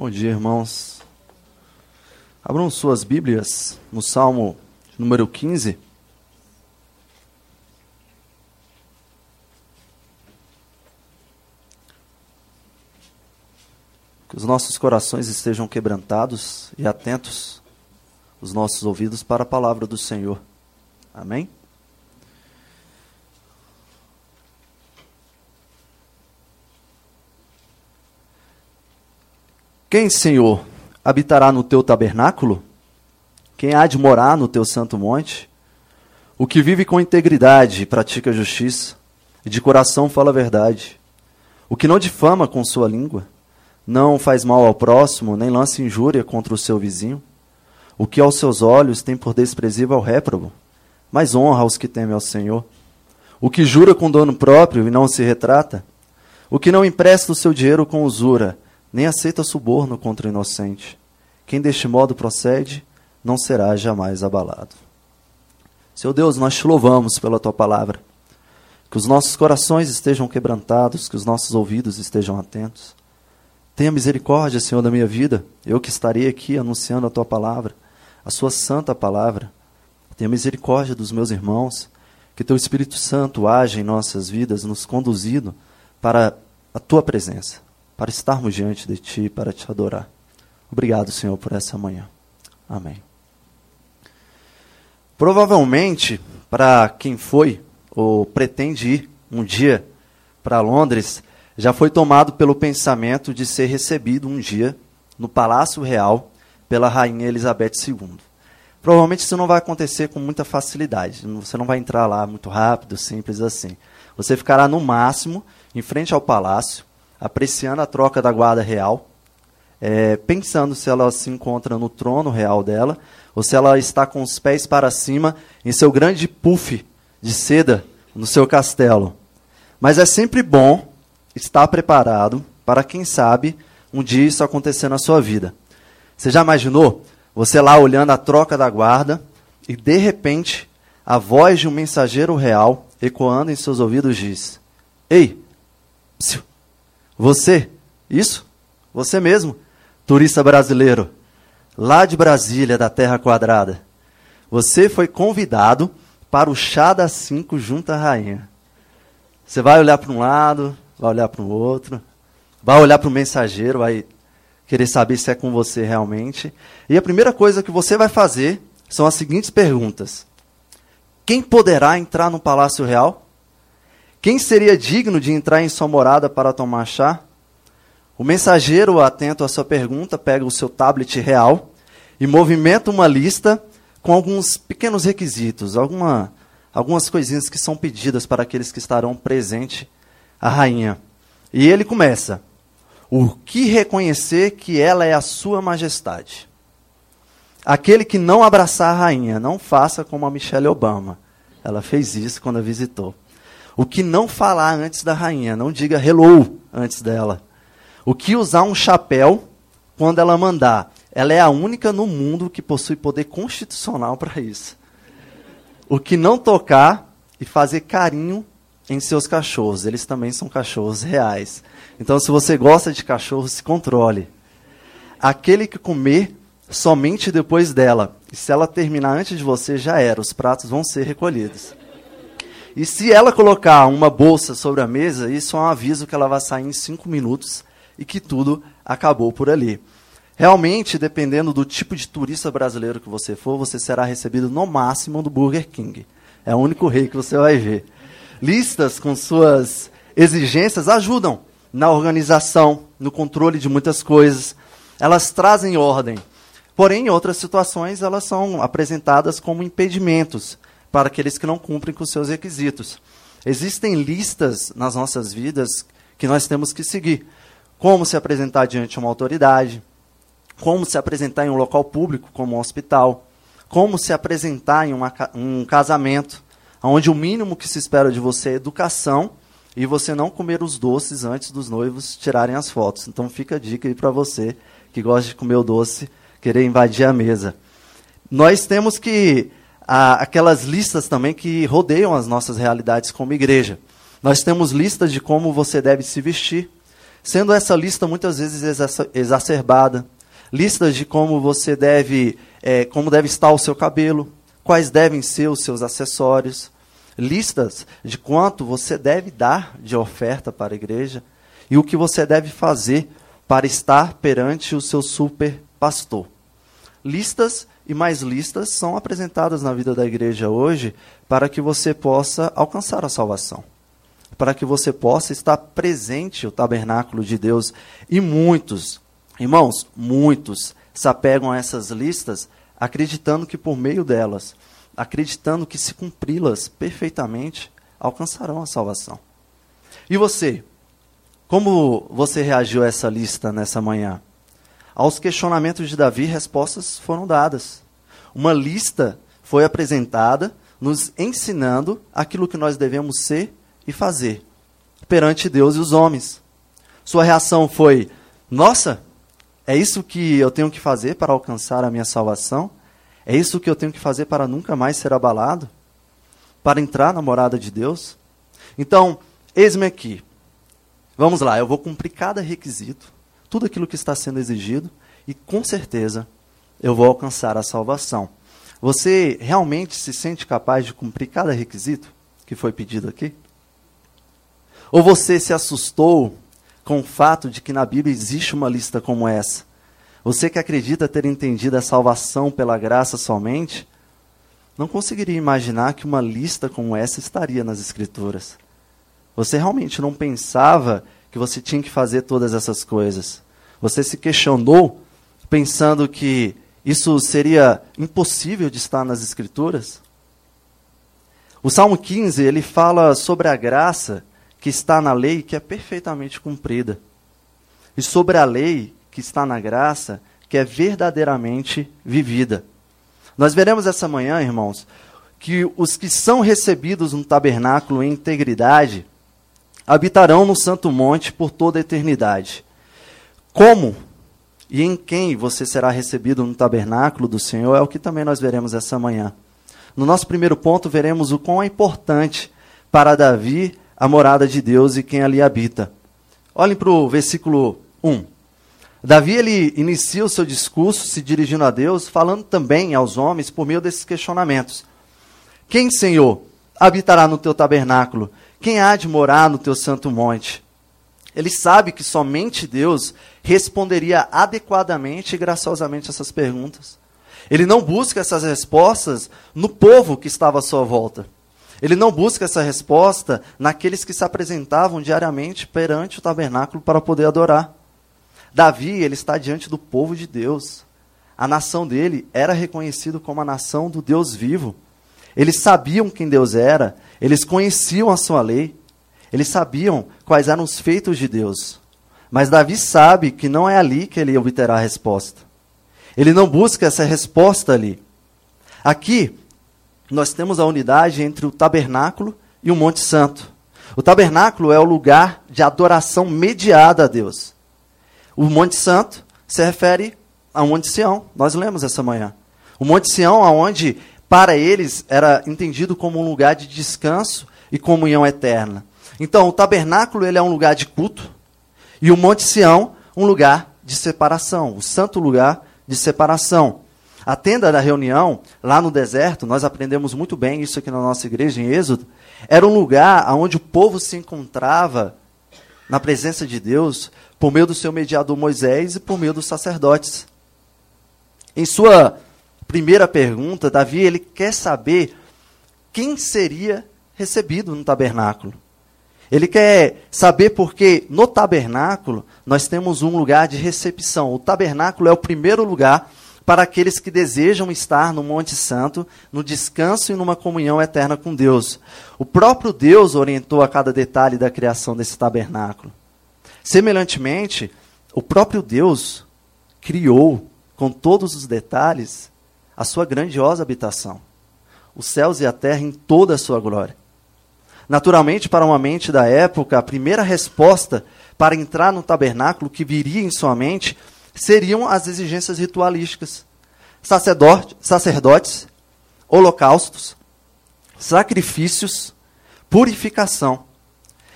Bom dia, irmãos. Abram suas Bíblias no Salmo número 15. Que os nossos corações estejam quebrantados e atentos, os nossos ouvidos para a palavra do Senhor. Amém? Quem, Senhor, habitará no teu tabernáculo? Quem há de morar no teu santo monte? O que vive com integridade e pratica justiça, e de coração fala a verdade. O que não difama com sua língua, não faz mal ao próximo, nem lança injúria contra o seu vizinho. O que aos seus olhos tem por desprezível ao réprobo, mas honra aos que temem ao Senhor. O que jura com dono próprio e não se retrata. O que não empresta o seu dinheiro com usura, nem aceita suborno contra o inocente. Quem deste modo procede, não será jamais abalado. Seu Deus, nós te louvamos pela tua palavra. Que os nossos corações estejam quebrantados, que os nossos ouvidos estejam atentos. Tenha misericórdia, Senhor, da minha vida, eu que estarei aqui anunciando a tua palavra, a sua santa palavra. Tenha misericórdia dos meus irmãos, que teu Espírito Santo age em nossas vidas, nos conduzindo para a tua presença para estarmos diante de Ti, para te adorar. Obrigado, Senhor, por essa manhã. Amém. Provavelmente, para quem foi ou pretende ir um dia para Londres, já foi tomado pelo pensamento de ser recebido um dia no Palácio Real pela Rainha Elizabeth II. Provavelmente isso não vai acontecer com muita facilidade. Você não vai entrar lá muito rápido, simples assim. Você ficará no máximo em frente ao palácio, apreciando a troca da guarda real, é, pensando se ela se encontra no trono real dela, ou se ela está com os pés para cima em seu grande puff de seda no seu castelo. Mas é sempre bom estar preparado para, quem sabe, um dia isso acontecer na sua vida. Você já imaginou? Você lá olhando a troca da guarda e, de repente, a voz de um mensageiro real ecoando em seus ouvidos diz: Ei, psiu, você, isso? Você mesmo, turista brasileiro, lá de Brasília, da Terra Quadrada. Você foi convidado para o chá das cinco junto à rainha. Você vai olhar para um lado, vai olhar para o outro, vai olhar para o mensageiro, vai querer saber se é com você realmente. E a primeira coisa que você vai fazer são as seguintes perguntas: Quem poderá entrar no Palácio Real? Quem seria digno de entrar em sua morada para tomar chá? O mensageiro, atento à sua pergunta, pega o seu tablet real e movimenta uma lista com alguns pequenos requisitos, alguma, algumas coisinhas que são pedidas para aqueles que estarão presentes à rainha. E ele começa: O que reconhecer que ela é a sua majestade? Aquele que não abraçar a rainha, não faça como a Michelle Obama. Ela fez isso quando a visitou. O que não falar antes da rainha, não diga hello antes dela. O que usar um chapéu quando ela mandar. Ela é a única no mundo que possui poder constitucional para isso. O que não tocar e fazer carinho em seus cachorros. Eles também são cachorros reais. Então, se você gosta de cachorro, se controle. Aquele que comer somente depois dela. E se ela terminar antes de você, já era. Os pratos vão ser recolhidos. E se ela colocar uma bolsa sobre a mesa, isso é um aviso que ela vai sair em cinco minutos e que tudo acabou por ali. Realmente, dependendo do tipo de turista brasileiro que você for, você será recebido no máximo do Burger King. É o único rei que você vai ver. Listas com suas exigências ajudam na organização, no controle de muitas coisas. Elas trazem ordem. Porém, em outras situações, elas são apresentadas como impedimentos para aqueles que não cumprem com seus requisitos. Existem listas nas nossas vidas que nós temos que seguir. Como se apresentar diante de uma autoridade, como se apresentar em um local público, como um hospital, como se apresentar em uma, um casamento, onde o mínimo que se espera de você é educação e você não comer os doces antes dos noivos tirarem as fotos. Então fica a dica aí para você que gosta de comer o doce, querer invadir a mesa. Nós temos que aquelas listas também que rodeiam as nossas realidades como igreja. Nós temos listas de como você deve se vestir, sendo essa lista muitas vezes exacerbada. Listas de como você deve, é, como deve estar o seu cabelo, quais devem ser os seus acessórios, listas de quanto você deve dar de oferta para a igreja e o que você deve fazer para estar perante o seu super pastor. Listas e mais listas são apresentadas na vida da igreja hoje para que você possa alcançar a salvação. Para que você possa estar presente o tabernáculo de Deus. E muitos, irmãos, muitos se apegam a essas listas acreditando que por meio delas, acreditando que se cumpri-las perfeitamente, alcançarão a salvação. E você? Como você reagiu a essa lista nessa manhã? Aos questionamentos de Davi, respostas foram dadas. Uma lista foi apresentada, nos ensinando aquilo que nós devemos ser e fazer perante Deus e os homens. Sua reação foi: Nossa, é isso que eu tenho que fazer para alcançar a minha salvação? É isso que eu tenho que fazer para nunca mais ser abalado? Para entrar na morada de Deus? Então, eis-me aqui. Vamos lá, eu vou cumprir cada requisito, tudo aquilo que está sendo exigido, e com certeza eu vou alcançar a salvação. Você realmente se sente capaz de cumprir cada requisito que foi pedido aqui? Ou você se assustou com o fato de que na Bíblia existe uma lista como essa? Você que acredita ter entendido a salvação pela graça somente, não conseguiria imaginar que uma lista como essa estaria nas Escrituras. Você realmente não pensava que você tinha que fazer todas essas coisas. Você se questionou pensando que isso seria impossível de estar nas Escrituras? O Salmo 15, ele fala sobre a graça que está na lei que é perfeitamente cumprida. E sobre a lei que está na graça que é verdadeiramente vivida. Nós veremos essa manhã, irmãos, que os que são recebidos no tabernáculo em integridade, habitarão no Santo Monte por toda a eternidade. Como e em quem você será recebido no tabernáculo do Senhor é o que também nós veremos essa manhã. No nosso primeiro ponto, veremos o quão é importante para Davi a morada de Deus e quem ali habita. Olhem para o versículo 1. Davi ele inicia o seu discurso se dirigindo a Deus, falando também aos homens por meio desses questionamentos. Quem, Senhor, habitará no teu tabernáculo? Quem há de morar no teu santo monte? Ele sabe que somente Deus responderia adequadamente e graciosamente essas perguntas. Ele não busca essas respostas no povo que estava à sua volta. Ele não busca essa resposta naqueles que se apresentavam diariamente perante o tabernáculo para poder adorar. Davi, ele está diante do povo de Deus. A nação dele era reconhecida como a nação do Deus vivo. Eles sabiam quem Deus era, eles conheciam a sua lei, eles sabiam quais eram os feitos de Deus. Mas Davi sabe que não é ali que ele obterá a resposta. Ele não busca essa resposta ali. Aqui, nós temos a unidade entre o tabernáculo e o Monte Santo. O tabernáculo é o lugar de adoração mediada a Deus. O Monte Santo se refere ao Monte Sião. Nós lemos essa manhã. O Monte Sião, aonde para eles era entendido como um lugar de descanso e comunhão eterna. Então, o tabernáculo ele é um lugar de culto e o Monte Sião um lugar de separação, o santo lugar de separação. A tenda da reunião, lá no deserto, nós aprendemos muito bem isso aqui na nossa igreja, em Êxodo, era um lugar onde o povo se encontrava na presença de Deus por meio do seu mediador Moisés e por meio dos sacerdotes. Em sua primeira pergunta, Davi ele quer saber quem seria recebido no tabernáculo. Ele quer saber porque no tabernáculo nós temos um lugar de recepção. O tabernáculo é o primeiro lugar para aqueles que desejam estar no Monte Santo, no descanso e numa comunhão eterna com Deus. O próprio Deus orientou a cada detalhe da criação desse tabernáculo. Semelhantemente, o próprio Deus criou com todos os detalhes a sua grandiosa habitação, os céus e a terra em toda a sua glória. Naturalmente, para uma mente da época, a primeira resposta para entrar no tabernáculo que viria em sua mente seriam as exigências ritualísticas. Sacerdote, sacerdotes, holocaustos, sacrifícios, purificação.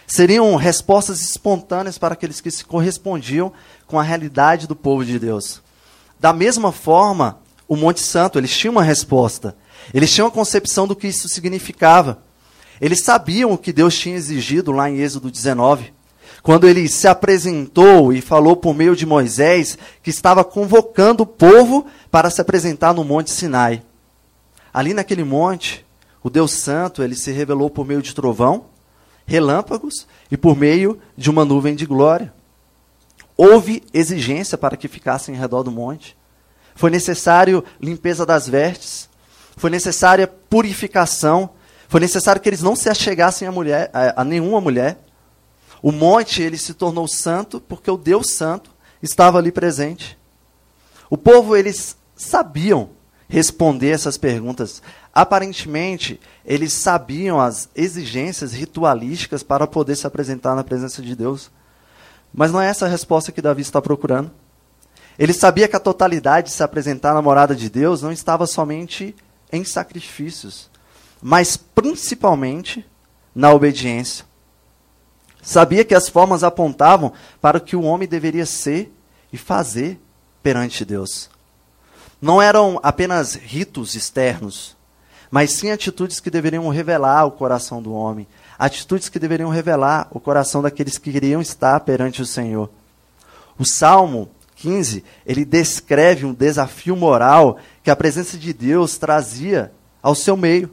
seriam respostas espontâneas para aqueles que se correspondiam com a realidade do povo de Deus. Da mesma forma, o Monte Santo, eles tinham uma resposta. Eles tinham a concepção do que isso significava. Eles sabiam o que Deus tinha exigido lá em Êxodo 19, quando ele se apresentou e falou por meio de Moisés que estava convocando o povo para se apresentar no Monte Sinai. Ali naquele monte, o Deus Santo, ele se revelou por meio de trovão, relâmpagos e por meio de uma nuvem de glória. Houve exigência para que ficassem em redor do monte. Foi necessário limpeza das vestes, foi necessária purificação, foi necessário que eles não se achegassem a, mulher, a, a nenhuma mulher. O monte ele se tornou santo porque o Deus Santo estava ali presente. O povo eles sabiam responder essas perguntas. Aparentemente, eles sabiam as exigências ritualísticas para poder se apresentar na presença de Deus. Mas não é essa a resposta que Davi está procurando. Ele sabia que a totalidade de se apresentar na morada de Deus não estava somente em sacrifícios, mas principalmente na obediência. Sabia que as formas apontavam para o que o homem deveria ser e fazer perante Deus. Não eram apenas ritos externos, mas sim atitudes que deveriam revelar o coração do homem, atitudes que deveriam revelar o coração daqueles que queriam estar perante o Senhor. O Salmo 15, ele descreve um desafio moral que a presença de Deus trazia ao seu meio.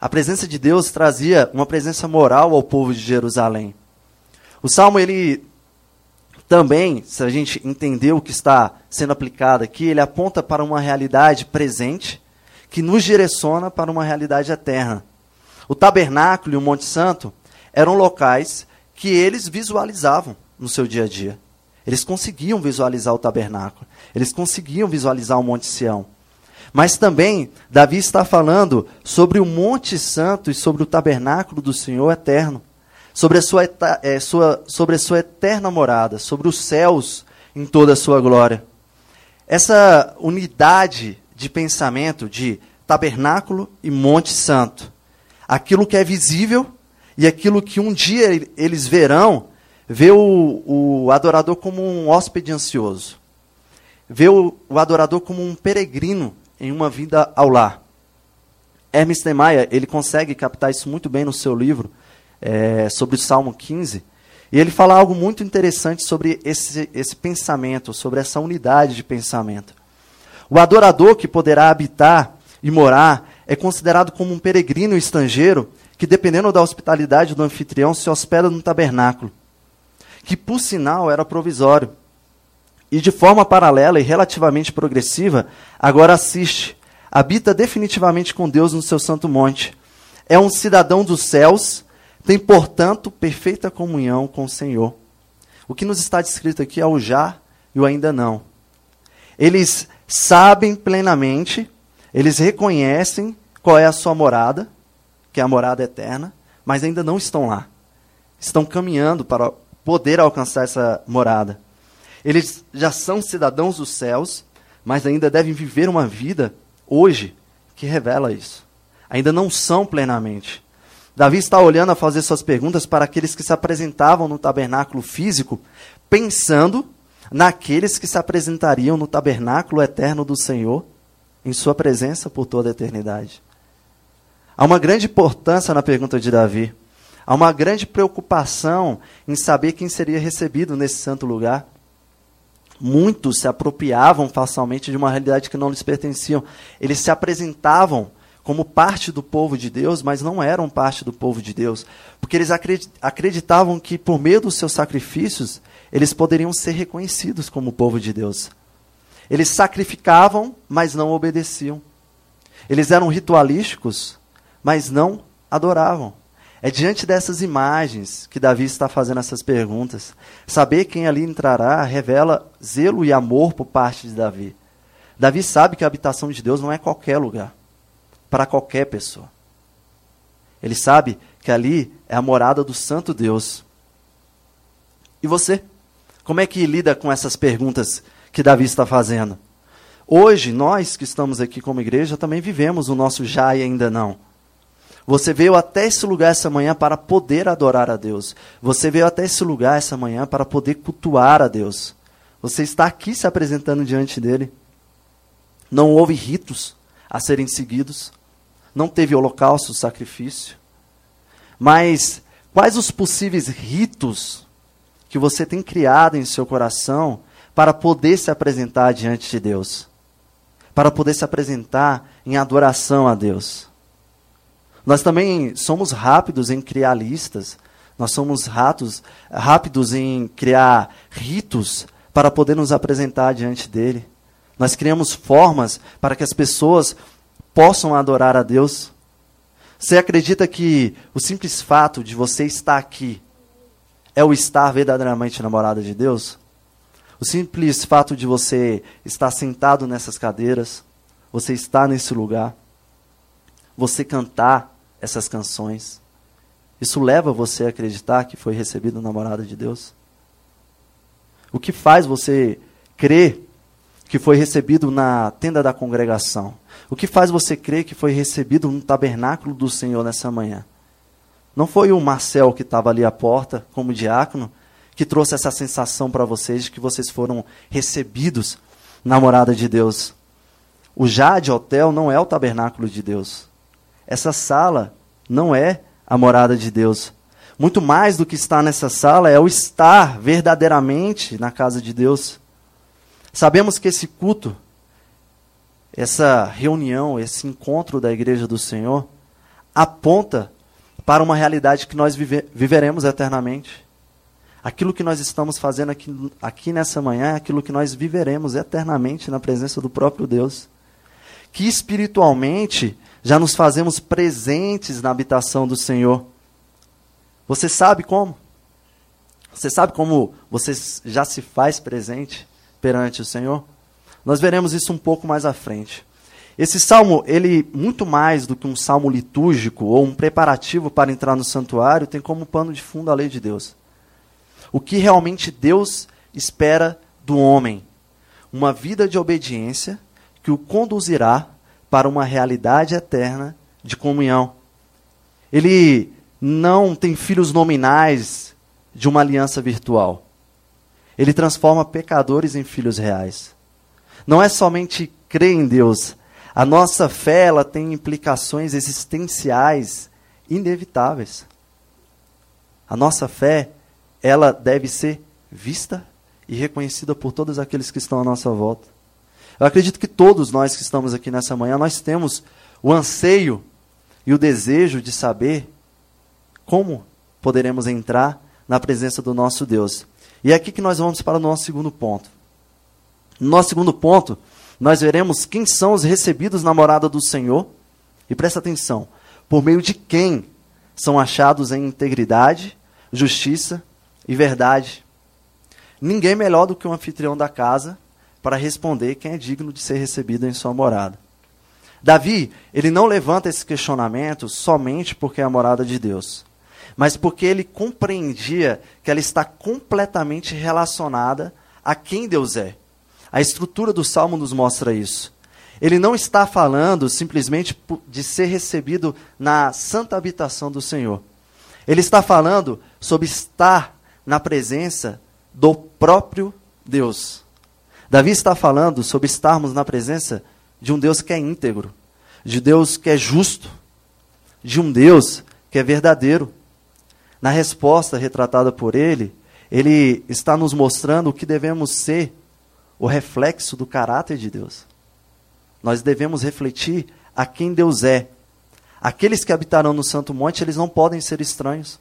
A presença de Deus trazia uma presença moral ao povo de Jerusalém. O salmo ele também, se a gente entender o que está sendo aplicado aqui, ele aponta para uma realidade presente que nos direciona para uma realidade eterna. O tabernáculo e o Monte Santo eram locais que eles visualizavam no seu dia a dia. Eles conseguiam visualizar o tabernáculo. Eles conseguiam visualizar o Monte Sião. Mas também, Davi está falando sobre o Monte Santo e sobre o tabernáculo do Senhor eterno. Sobre a sua, é, sua, sobre a sua eterna morada, sobre os céus em toda a sua glória. Essa unidade de pensamento de tabernáculo e Monte Santo. Aquilo que é visível e aquilo que um dia eles verão vê o, o adorador como um hóspede ansioso, vê o, o, adorador como um peregrino em uma vida ao lar. Hermes Neymar, ele consegue captar isso muito bem no seu livro é, sobre o Salmo 15, e ele fala algo muito interessante sobre esse, esse pensamento, sobre essa unidade de pensamento. O adorador que poderá habitar e morar é considerado como um peregrino estrangeiro que, dependendo da hospitalidade do anfitrião, se hospeda no tabernáculo que por sinal era provisório. E de forma paralela e relativamente progressiva, agora assiste, habita definitivamente com Deus no seu santo monte. É um cidadão dos céus, tem, portanto, perfeita comunhão com o Senhor. O que nos está descrito aqui é o já e o ainda não. Eles sabem plenamente, eles reconhecem qual é a sua morada, que é a morada eterna, mas ainda não estão lá. Estão caminhando para poder alcançar essa morada. Eles já são cidadãos dos céus, mas ainda devem viver uma vida hoje que revela isso. Ainda não são plenamente. Davi está olhando a fazer suas perguntas para aqueles que se apresentavam no tabernáculo físico, pensando naqueles que se apresentariam no tabernáculo eterno do Senhor, em sua presença por toda a eternidade. Há uma grande importância na pergunta de Davi. Há uma grande preocupação em saber quem seria recebido nesse santo lugar. Muitos se apropriavam facilmente de uma realidade que não lhes pertenciam. Eles se apresentavam como parte do povo de Deus, mas não eram parte do povo de Deus, porque eles acreditavam que por meio dos seus sacrifícios eles poderiam ser reconhecidos como povo de Deus. Eles sacrificavam, mas não obedeciam. Eles eram ritualísticos, mas não adoravam. É diante dessas imagens que Davi está fazendo essas perguntas. Saber quem ali entrará revela zelo e amor por parte de Davi. Davi sabe que a habitação de Deus não é qualquer lugar, para qualquer pessoa. Ele sabe que ali é a morada do Santo Deus. E você? Como é que lida com essas perguntas que Davi está fazendo? Hoje, nós que estamos aqui como igreja também vivemos o nosso já e ainda não. Você veio até esse lugar essa manhã para poder adorar a Deus. Você veio até esse lugar essa manhã para poder cultuar a Deus. Você está aqui se apresentando diante dele. Não houve ritos a serem seguidos. Não teve holocausto, sacrifício. Mas quais os possíveis ritos que você tem criado em seu coração para poder se apresentar diante de Deus? Para poder se apresentar em adoração a Deus? Nós também somos rápidos em criar listas, nós somos ratos, rápidos em criar ritos para poder nos apresentar diante dele. Nós criamos formas para que as pessoas possam adorar a Deus. Você acredita que o simples fato de você estar aqui é o estar verdadeiramente namorada de Deus? O simples fato de você estar sentado nessas cadeiras, você estar nesse lugar, você cantar, essas canções. Isso leva você a acreditar que foi recebido namorada de Deus? O que faz você crer que foi recebido na tenda da congregação? O que faz você crer que foi recebido no tabernáculo do Senhor nessa manhã? Não foi o Marcel que estava ali à porta, como diácono, que trouxe essa sensação para vocês de que vocês foram recebidos na morada de Deus. O Jade Hotel não é o tabernáculo de Deus. Essa sala não é a morada de Deus. Muito mais do que estar nessa sala é o estar verdadeiramente na casa de Deus. Sabemos que esse culto, essa reunião, esse encontro da igreja do Senhor, aponta para uma realidade que nós vive, viveremos eternamente. Aquilo que nós estamos fazendo aqui, aqui nessa manhã é aquilo que nós viveremos eternamente na presença do próprio Deus. Que espiritualmente já nos fazemos presentes na habitação do Senhor. Você sabe como? Você sabe como você já se faz presente perante o Senhor? Nós veremos isso um pouco mais à frente. Esse salmo, ele muito mais do que um salmo litúrgico ou um preparativo para entrar no santuário, tem como pano de fundo a lei de Deus. O que realmente Deus espera do homem? Uma vida de obediência que o conduzirá para uma realidade eterna de comunhão. Ele não tem filhos nominais de uma aliança virtual. Ele transforma pecadores em filhos reais. Não é somente crer em Deus. A nossa fé ela tem implicações existenciais inevitáveis. A nossa fé ela deve ser vista e reconhecida por todos aqueles que estão à nossa volta. Eu acredito que todos nós que estamos aqui nessa manhã, nós temos o anseio e o desejo de saber como poderemos entrar na presença do nosso Deus. E é aqui que nós vamos para o nosso segundo ponto. No nosso segundo ponto, nós veremos quem são os recebidos na morada do Senhor. E presta atenção, por meio de quem são achados em integridade, justiça e verdade. Ninguém melhor do que o anfitrião da casa para responder quem é digno de ser recebido em sua morada. Davi, ele não levanta esse questionamento somente porque é a morada de Deus, mas porque ele compreendia que ela está completamente relacionada a quem Deus é. A estrutura do salmo nos mostra isso. Ele não está falando simplesmente de ser recebido na santa habitação do Senhor. Ele está falando sobre estar na presença do próprio Deus. Davi está falando sobre estarmos na presença de um Deus que é íntegro, de Deus que é justo, de um Deus que é verdadeiro. Na resposta retratada por ele, ele está nos mostrando o que devemos ser o reflexo do caráter de Deus. Nós devemos refletir a quem Deus é. Aqueles que habitarão no Santo Monte, eles não podem ser estranhos.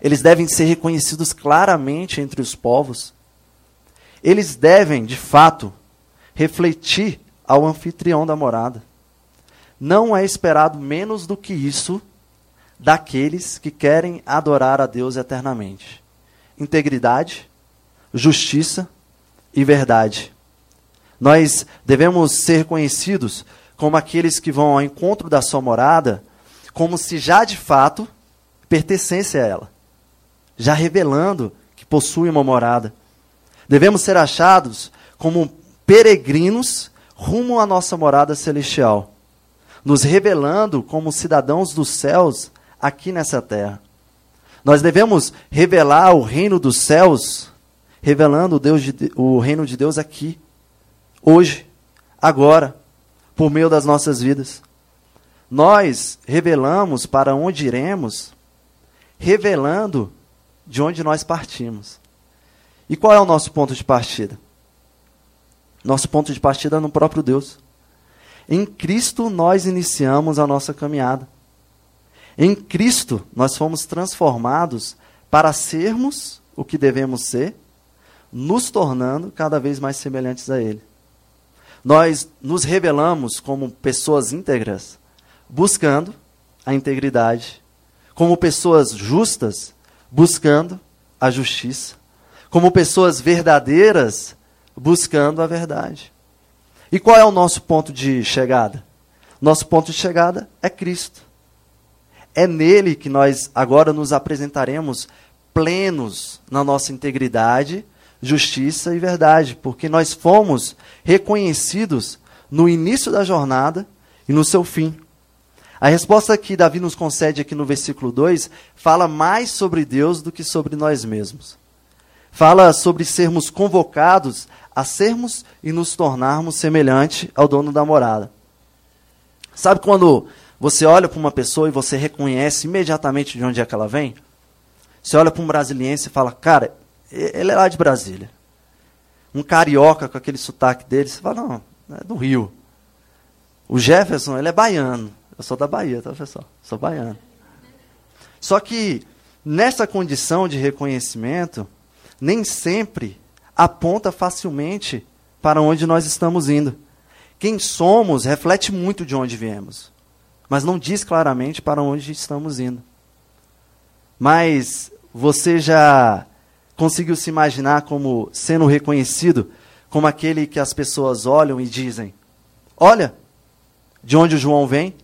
Eles devem ser reconhecidos claramente entre os povos eles devem, de fato, refletir ao anfitrião da morada. Não é esperado menos do que isso daqueles que querem adorar a Deus eternamente. Integridade, justiça e verdade. Nós devemos ser conhecidos como aqueles que vão ao encontro da sua morada, como se já de fato pertencesse a ela, já revelando que possui uma morada. Devemos ser achados como peregrinos rumo à nossa morada celestial. nos revelando como cidadãos dos céus aqui nessa terra. Nós devemos revelar o reino dos céus, revelando o, Deus de, o reino de Deus aqui, hoje, agora, por meio das nossas vidas. Nós revelamos para onde iremos, revelando de onde nós partimos. E qual é o nosso ponto de partida? Nosso ponto de partida é no próprio Deus. Em Cristo nós iniciamos a nossa caminhada. Em Cristo nós fomos transformados para sermos o que devemos ser, nos tornando cada vez mais semelhantes a Ele. Nós nos revelamos como pessoas íntegras, buscando a integridade, como pessoas justas, buscando a justiça, como pessoas verdadeiras, buscando a verdade. E qual é o nosso ponto de chegada? Nosso ponto de chegada é Cristo. É nele que nós agora nos apresentaremos plenos na nossa integridade, justiça e verdade, porque nós fomos reconhecidos no início da jornada e no seu fim. A resposta que Davi nos concede aqui no versículo 2 fala mais sobre Deus do que sobre nós mesmos. Fala sobre sermos convocados a sermos e nos tornarmos semelhante ao dono da morada. Sabe quando você olha para uma pessoa e você reconhece imediatamente de onde é que ela vem? Você olha para um brasiliense e fala, cara, ele é lá de Brasília. Um carioca com aquele sotaque dele, você fala, não, é do Rio. O Jefferson, ele é baiano. Eu sou da Bahia, tá, pessoal? Sou baiano. Só que, nessa condição de reconhecimento, nem sempre aponta facilmente para onde nós estamos indo. Quem somos reflete muito de onde viemos, mas não diz claramente para onde estamos indo. Mas você já conseguiu se imaginar como sendo reconhecido como aquele que as pessoas olham e dizem: Olha, de onde o João vem?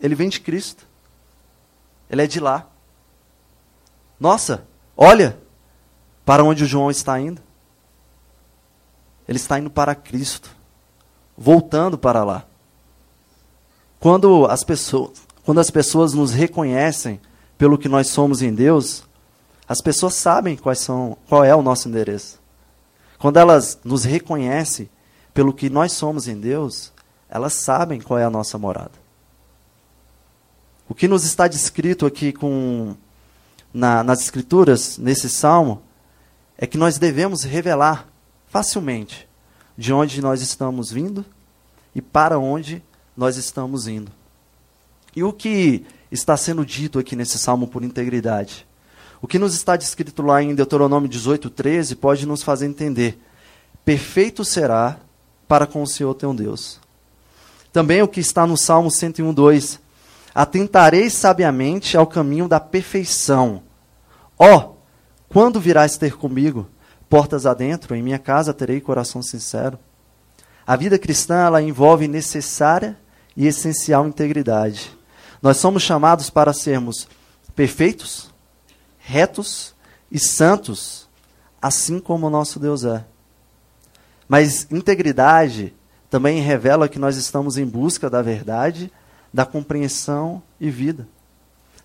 Ele vem de Cristo. Ele é de lá. Nossa, olha para onde o João está indo. Ele está indo para Cristo, voltando para lá. Quando as pessoas, quando as pessoas nos reconhecem pelo que nós somos em Deus, as pessoas sabem quais são, qual é o nosso endereço. Quando elas nos reconhecem pelo que nós somos em Deus, elas sabem qual é a nossa morada. O que nos está descrito aqui com, na, nas Escrituras, nesse salmo, é que nós devemos revelar facilmente de onde nós estamos vindo e para onde nós estamos indo. E o que está sendo dito aqui nesse salmo por integridade? O que nos está descrito lá em Deuteronômio 18:13 pode nos fazer entender: perfeito será para com o Senhor teu Deus. Também o que está no Salmo 101:2 Atentareis sabiamente ao caminho da perfeição. Ó, oh, quando virás ter comigo? Portas adentro, em minha casa terei coração sincero. A vida cristã ela envolve necessária e essencial integridade. Nós somos chamados para sermos perfeitos, retos e santos, assim como o nosso Deus é. Mas integridade também revela que nós estamos em busca da verdade da compreensão e vida.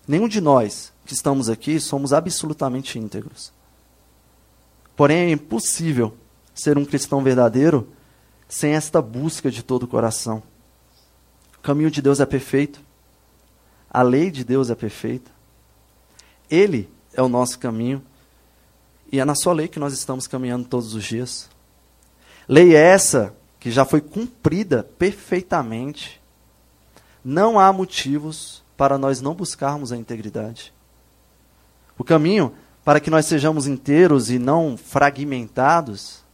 Nenhum de nós que estamos aqui somos absolutamente íntegros. Porém, é impossível ser um cristão verdadeiro sem esta busca de todo o coração. O caminho de Deus é perfeito. A lei de Deus é perfeita. Ele é o nosso caminho. E é na sua lei que nós estamos caminhando todos os dias. Lei essa que já foi cumprida perfeitamente não há motivos para nós não buscarmos a integridade. O caminho para que nós sejamos inteiros e não fragmentados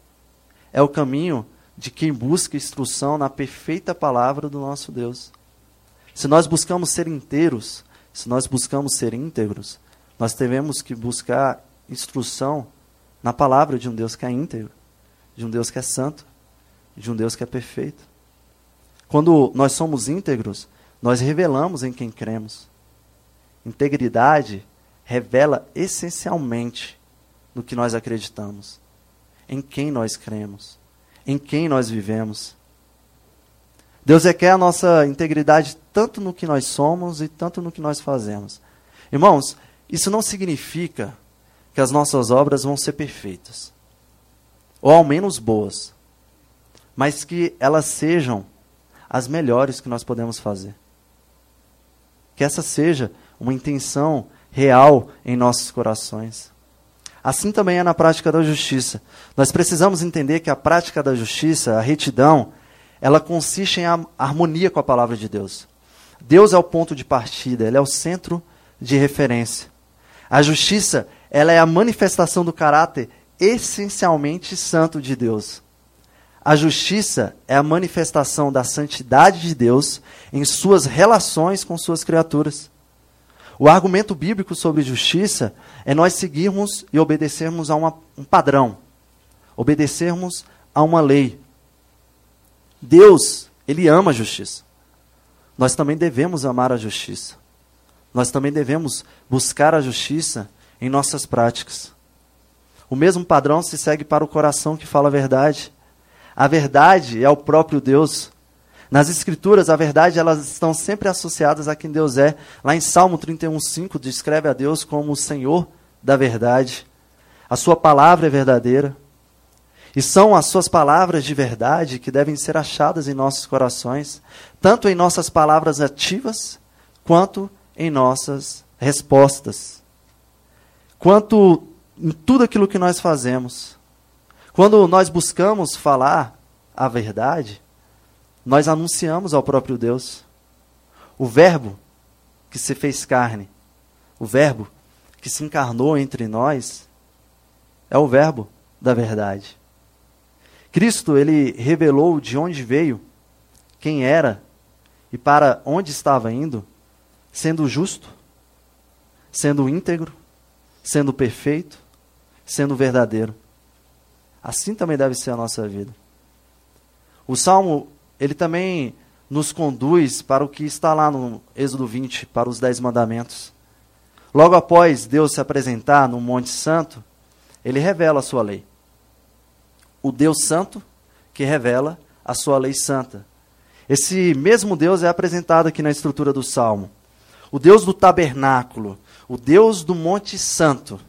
é o caminho de quem busca instrução na perfeita palavra do nosso Deus. Se nós buscamos ser inteiros, se nós buscamos ser íntegros, nós devemos que buscar instrução na palavra de um Deus que é íntegro, de um Deus que é santo, de um Deus que é perfeito. Quando nós somos íntegros, nós revelamos em quem cremos. Integridade revela essencialmente no que nós acreditamos, em quem nós cremos, em quem nós vivemos. Deus requer a nossa integridade tanto no que nós somos e tanto no que nós fazemos. Irmãos, isso não significa que as nossas obras vão ser perfeitas, ou ao menos boas, mas que elas sejam as melhores que nós podemos fazer. Que essa seja uma intenção real em nossos corações. Assim também é na prática da justiça. Nós precisamos entender que a prática da justiça, a retidão, ela consiste em harmonia com a palavra de Deus. Deus é o ponto de partida, ele é o centro de referência. A justiça, ela é a manifestação do caráter essencialmente santo de Deus. A justiça é a manifestação da santidade de Deus em suas relações com suas criaturas. O argumento bíblico sobre justiça é nós seguirmos e obedecermos a uma, um padrão, obedecermos a uma lei. Deus, Ele ama a justiça. Nós também devemos amar a justiça. Nós também devemos buscar a justiça em nossas práticas. O mesmo padrão se segue para o coração que fala a verdade. A verdade é o próprio Deus. Nas Escrituras, a verdade, elas estão sempre associadas a quem Deus é. Lá em Salmo 31,5, descreve a Deus como o Senhor da verdade. A sua palavra é verdadeira. E são as suas palavras de verdade que devem ser achadas em nossos corações, tanto em nossas palavras ativas, quanto em nossas respostas. Quanto em tudo aquilo que nós fazemos. Quando nós buscamos falar a verdade, nós anunciamos ao próprio Deus. O Verbo que se fez carne, o Verbo que se encarnou entre nós, é o Verbo da verdade. Cristo, ele revelou de onde veio, quem era e para onde estava indo, sendo justo, sendo íntegro, sendo perfeito, sendo verdadeiro. Assim também deve ser a nossa vida. O Salmo ele também nos conduz para o que está lá no Êxodo 20, para os Dez Mandamentos. Logo após Deus se apresentar no Monte Santo, ele revela a sua lei. O Deus Santo que revela a sua lei santa. Esse mesmo Deus é apresentado aqui na estrutura do Salmo. O Deus do tabernáculo, o Deus do Monte Santo,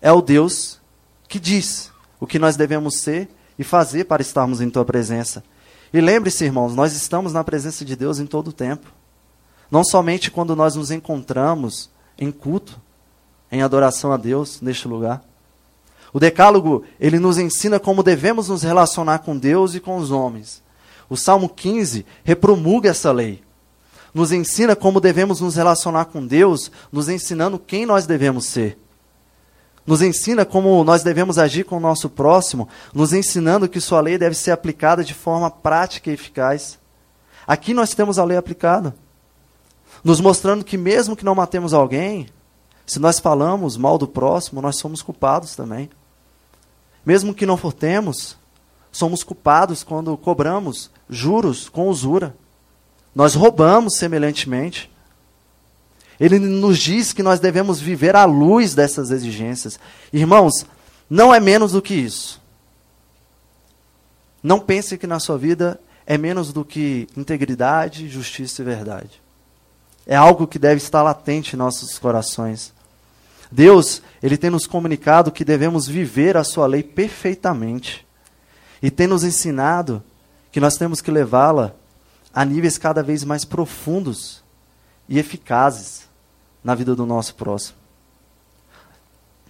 é o Deus que diz o que nós devemos ser e fazer para estarmos em tua presença. E lembre-se, irmãos, nós estamos na presença de Deus em todo o tempo. Não somente quando nós nos encontramos em culto, em adoração a Deus neste lugar. O Decálogo, ele nos ensina como devemos nos relacionar com Deus e com os homens. O Salmo 15 repromulga essa lei. Nos ensina como devemos nos relacionar com Deus, nos ensinando quem nós devemos ser nos ensina como nós devemos agir com o nosso próximo, nos ensinando que sua lei deve ser aplicada de forma prática e eficaz. Aqui nós temos a lei aplicada, nos mostrando que mesmo que não matemos alguém, se nós falamos mal do próximo, nós somos culpados também. Mesmo que não furtemos, somos culpados quando cobramos juros com usura. Nós roubamos semelhantemente. Ele nos diz que nós devemos viver à luz dessas exigências. Irmãos, não é menos do que isso. Não pense que na sua vida é menos do que integridade, justiça e verdade. É algo que deve estar latente em nossos corações. Deus, ele tem nos comunicado que devemos viver a sua lei perfeitamente. E tem nos ensinado que nós temos que levá-la a níveis cada vez mais profundos e eficazes na vida do nosso próximo.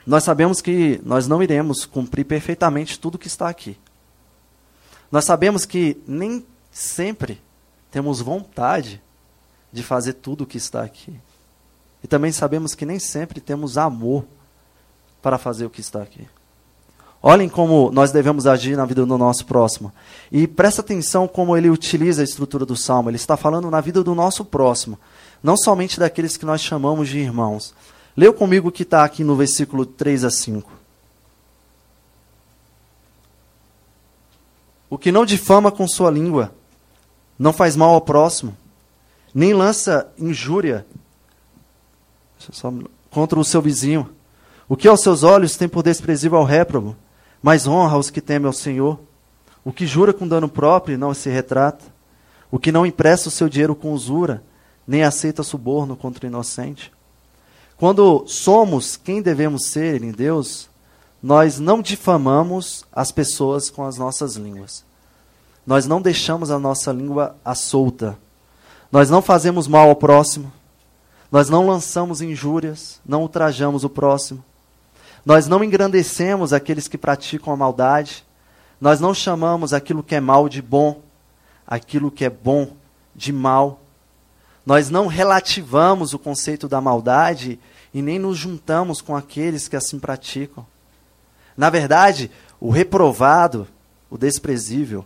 Nós sabemos que nós não iremos cumprir perfeitamente tudo que está aqui. Nós sabemos que nem sempre temos vontade de fazer tudo o que está aqui. E também sabemos que nem sempre temos amor para fazer o que está aqui. Olhem como nós devemos agir na vida do nosso próximo. E presta atenção como ele utiliza a estrutura do salmo. Ele está falando na vida do nosso próximo não somente daqueles que nós chamamos de irmãos. Leu comigo o que está aqui no versículo 3 a 5. O que não difama com sua língua, não faz mal ao próximo, nem lança injúria contra o seu vizinho. O que aos seus olhos tem por desprezível ao réprobo, mas honra os que temem ao Senhor. O que jura com dano próprio não se retrata. o que não empresta o seu dinheiro com usura, nem aceita suborno contra o inocente. Quando somos quem devemos ser em Deus, nós não difamamos as pessoas com as nossas línguas. Nós não deixamos a nossa língua à solta. Nós não fazemos mal ao próximo. Nós não lançamos injúrias, não ultrajamos o próximo. Nós não engrandecemos aqueles que praticam a maldade. Nós não chamamos aquilo que é mal de bom, aquilo que é bom de mal. Nós não relativamos o conceito da maldade e nem nos juntamos com aqueles que assim praticam. Na verdade, o reprovado, o desprezível,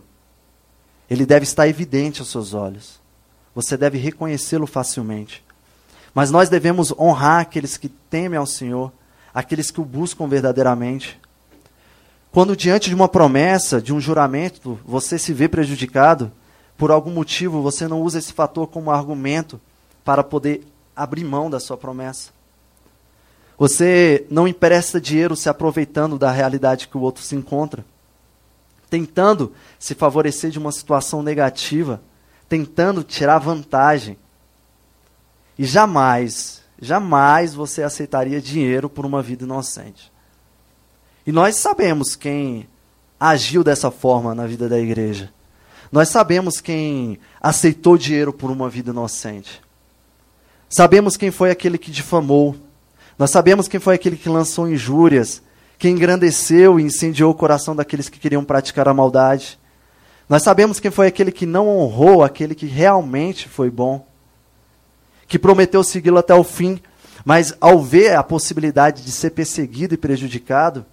ele deve estar evidente aos seus olhos. Você deve reconhecê-lo facilmente. Mas nós devemos honrar aqueles que temem ao Senhor, aqueles que o buscam verdadeiramente. Quando diante de uma promessa, de um juramento, você se vê prejudicado, por algum motivo você não usa esse fator como argumento para poder abrir mão da sua promessa. Você não empresta dinheiro se aproveitando da realidade que o outro se encontra, tentando se favorecer de uma situação negativa, tentando tirar vantagem. E jamais, jamais você aceitaria dinheiro por uma vida inocente. E nós sabemos quem agiu dessa forma na vida da igreja. Nós sabemos quem aceitou dinheiro por uma vida inocente. Sabemos quem foi aquele que difamou, nós sabemos quem foi aquele que lançou injúrias, que engrandeceu e incendiou o coração daqueles que queriam praticar a maldade. Nós sabemos quem foi aquele que não honrou aquele que realmente foi bom, que prometeu segui-lo até o fim, mas ao ver a possibilidade de ser perseguido e prejudicado,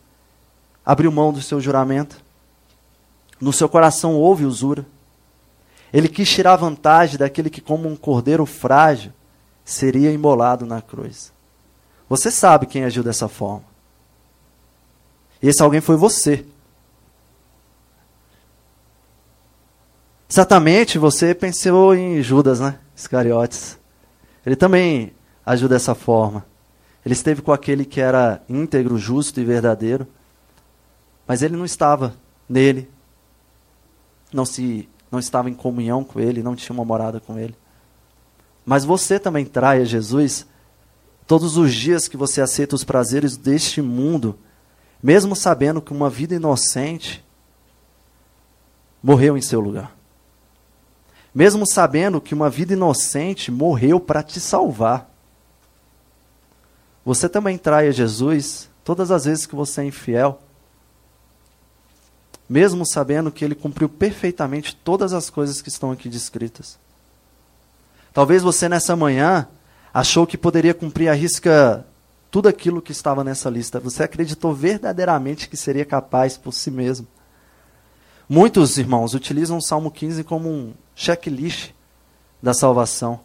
abriu mão do seu juramento. No seu coração houve usura. Ele quis tirar vantagem daquele que, como um cordeiro frágil, seria imolado na cruz. Você sabe quem agiu dessa forma. Esse alguém foi você. Certamente você pensou em Judas, né? Iscariotes. Ele também agiu dessa forma. Ele esteve com aquele que era íntegro, justo e verdadeiro. Mas ele não estava nele. Não se não estava em comunhão com ele, não tinha uma morada com ele. Mas você também trai a Jesus Todos os dias que você aceita os prazeres deste mundo, mesmo sabendo que uma vida inocente morreu em seu lugar. Mesmo sabendo que uma vida inocente morreu para te salvar. Você também trai a Jesus todas as vezes que você é infiel. Mesmo sabendo que ele cumpriu perfeitamente todas as coisas que estão aqui descritas. Talvez você nessa manhã achou que poderia cumprir a risca tudo aquilo que estava nessa lista. Você acreditou verdadeiramente que seria capaz por si mesmo. Muitos irmãos utilizam o Salmo 15 como um checklist da salvação.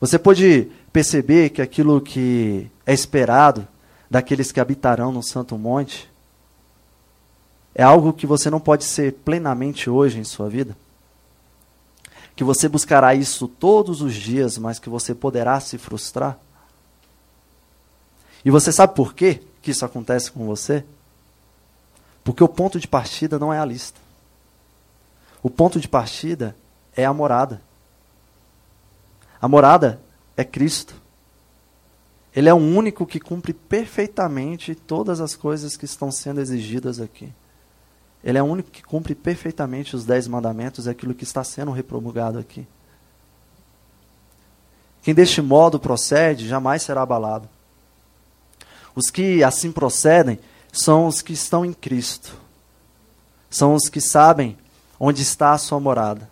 Você pode perceber que aquilo que é esperado daqueles que habitarão no Santo Monte é algo que você não pode ser plenamente hoje em sua vida? que você buscará isso todos os dias, mas que você poderá se frustrar? E você sabe por quê que isso acontece com você? Porque o ponto de partida não é a lista. O ponto de partida é a morada. A morada é Cristo. Ele é o único que cumpre perfeitamente todas as coisas que estão sendo exigidas aqui. Ele é o único que cumpre perfeitamente os dez mandamentos, é aquilo que está sendo repromulgado aqui. Quem deste modo procede jamais será abalado. Os que assim procedem são os que estão em Cristo. São os que sabem onde está a sua morada.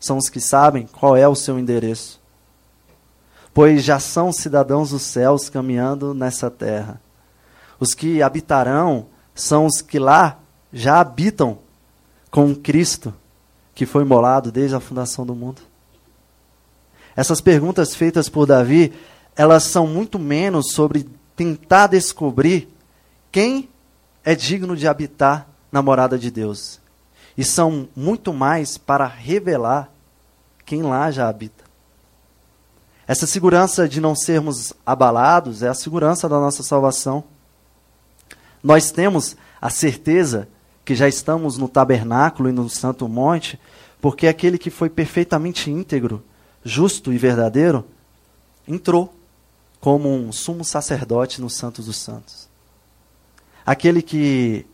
São os que sabem qual é o seu endereço. Pois já são cidadãos dos céus caminhando nessa terra. Os que habitarão são os que lá já habitam com Cristo que foi molado desde a fundação do mundo? Essas perguntas feitas por Davi, elas são muito menos sobre tentar descobrir quem é digno de habitar na morada de Deus. E são muito mais para revelar quem lá já habita. Essa segurança de não sermos abalados é a segurança da nossa salvação. Nós temos a certeza que já estamos no tabernáculo e no Santo Monte, Porque aquele que foi perfeitamente íntegro, justo e verdadeiro, entrou como um sumo sacerdote no Santo dos Santos. Aquele que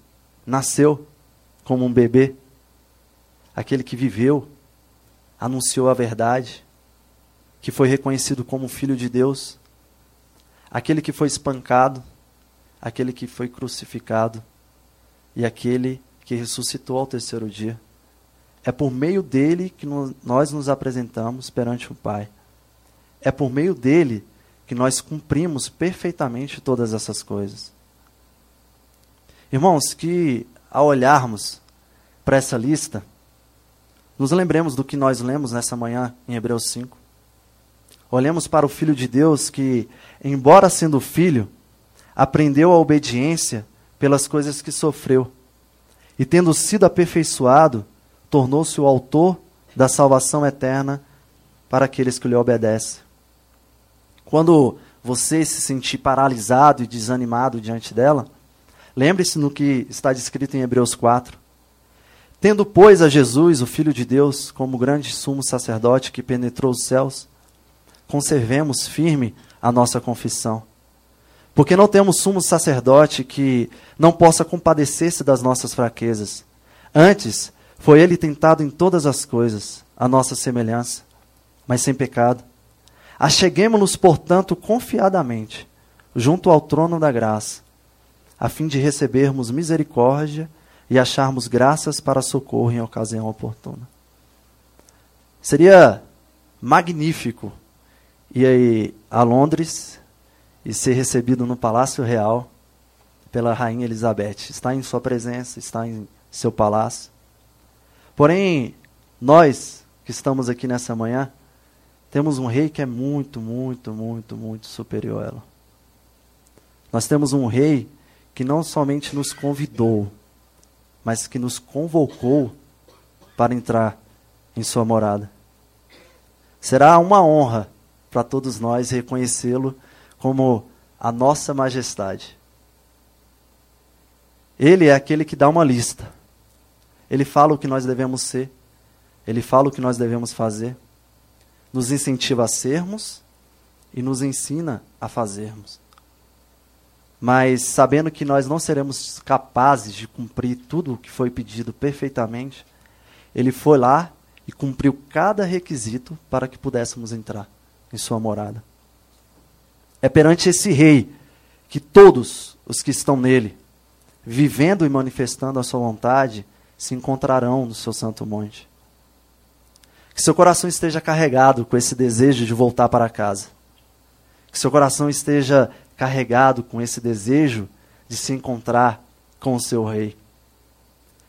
nasceu como um bebê, aquele que viveu, anunciou a verdade, que foi reconhecido como filho de Deus, aquele que foi espancado, aquele que foi crucificado e aquele que ressuscitou ao terceiro dia. É por meio dele que nós nos apresentamos perante o Pai. É por meio dele que nós cumprimos perfeitamente todas essas coisas. Irmãos, que ao olharmos para essa lista, nos lembremos do que nós lemos nessa manhã em Hebreus 5. Olhemos para o Filho de Deus que, embora sendo filho, aprendeu a obediência pelas coisas que sofreu. E tendo sido aperfeiçoado, tornou-se o autor da salvação eterna para aqueles que lhe obedecem. Quando você se sentir paralisado e desanimado diante dela, lembre-se no que está descrito em Hebreus 4. Tendo, pois, a Jesus, o Filho de Deus, como grande sumo sacerdote que penetrou os céus, conservemos firme a nossa confissão. Porque não temos sumo sacerdote que não possa compadecer-se das nossas fraquezas. Antes, foi ele tentado em todas as coisas, a nossa semelhança, mas sem pecado. Acheguemos-nos, portanto, confiadamente, junto ao trono da graça, a fim de recebermos misericórdia e acharmos graças para socorro em ocasião oportuna. Seria magnífico ir a Londres e ser recebido no Palácio Real pela Rainha Elizabeth. Está em sua presença, está em seu palácio. Porém, nós que estamos aqui nessa manhã, temos um rei que é muito, muito, muito, muito superior a ela. Nós temos um rei que não somente nos convidou, mas que nos convocou para entrar em sua morada. Será uma honra para todos nós reconhecê-lo como a nossa majestade. Ele é aquele que dá uma lista. Ele fala o que nós devemos ser. Ele fala o que nós devemos fazer. Nos incentiva a sermos e nos ensina a fazermos mas sabendo que nós não seremos capazes de cumprir tudo o que foi pedido perfeitamente, ele foi lá e cumpriu cada requisito para que pudéssemos entrar em sua morada. É perante esse rei que todos os que estão nele, vivendo e manifestando a sua vontade, se encontrarão no seu santo monte. Que seu coração esteja carregado com esse desejo de voltar para casa. Que seu coração esteja carregado com esse desejo de se encontrar com o seu rei.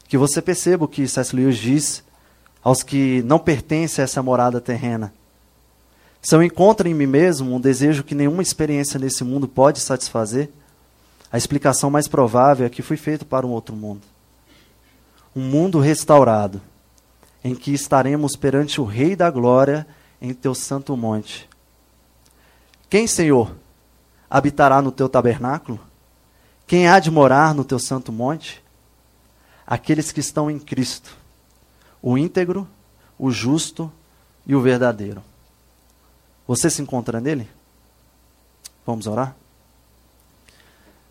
Que você perceba o que C.S. Lewis diz aos que não pertencem a essa morada terrena. Se eu encontro em mim mesmo um desejo que nenhuma experiência nesse mundo pode satisfazer, a explicação mais provável é que fui feito para um outro mundo. Um mundo restaurado, em que estaremos perante o Rei da Glória em teu santo monte. Quem, Senhor, habitará no teu tabernáculo? Quem há de morar no teu santo monte? Aqueles que estão em Cristo, o íntegro, o justo e o verdadeiro. Você se encontra nele? Vamos orar?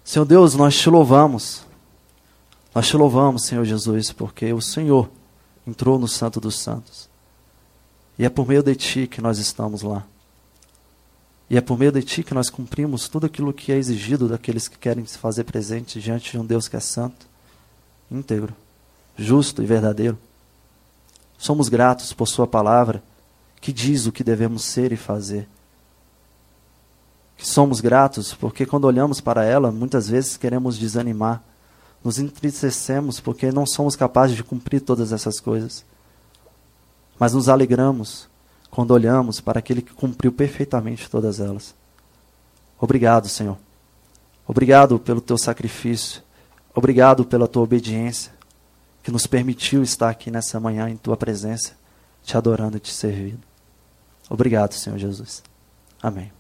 Senhor Deus, nós te louvamos. Nós te louvamos, Senhor Jesus, porque o Senhor entrou no Santo dos Santos. E é por meio de ti que nós estamos lá. E é por meio de ti que nós cumprimos tudo aquilo que é exigido daqueles que querem se fazer presentes diante de um Deus que é santo, íntegro, justo e verdadeiro. Somos gratos por Sua palavra, que diz o que devemos ser e fazer. Que somos gratos porque, quando olhamos para ela, muitas vezes queremos desanimar, nos entristecemos porque não somos capazes de cumprir todas essas coisas. Mas nos alegramos quando olhamos para aquele que cumpriu perfeitamente todas elas. Obrigado, Senhor. Obrigado pelo teu sacrifício. Obrigado pela tua obediência, que nos permitiu estar aqui nessa manhã em tua presença, te adorando e te servindo. Obrigado, Senhor Jesus. Amém.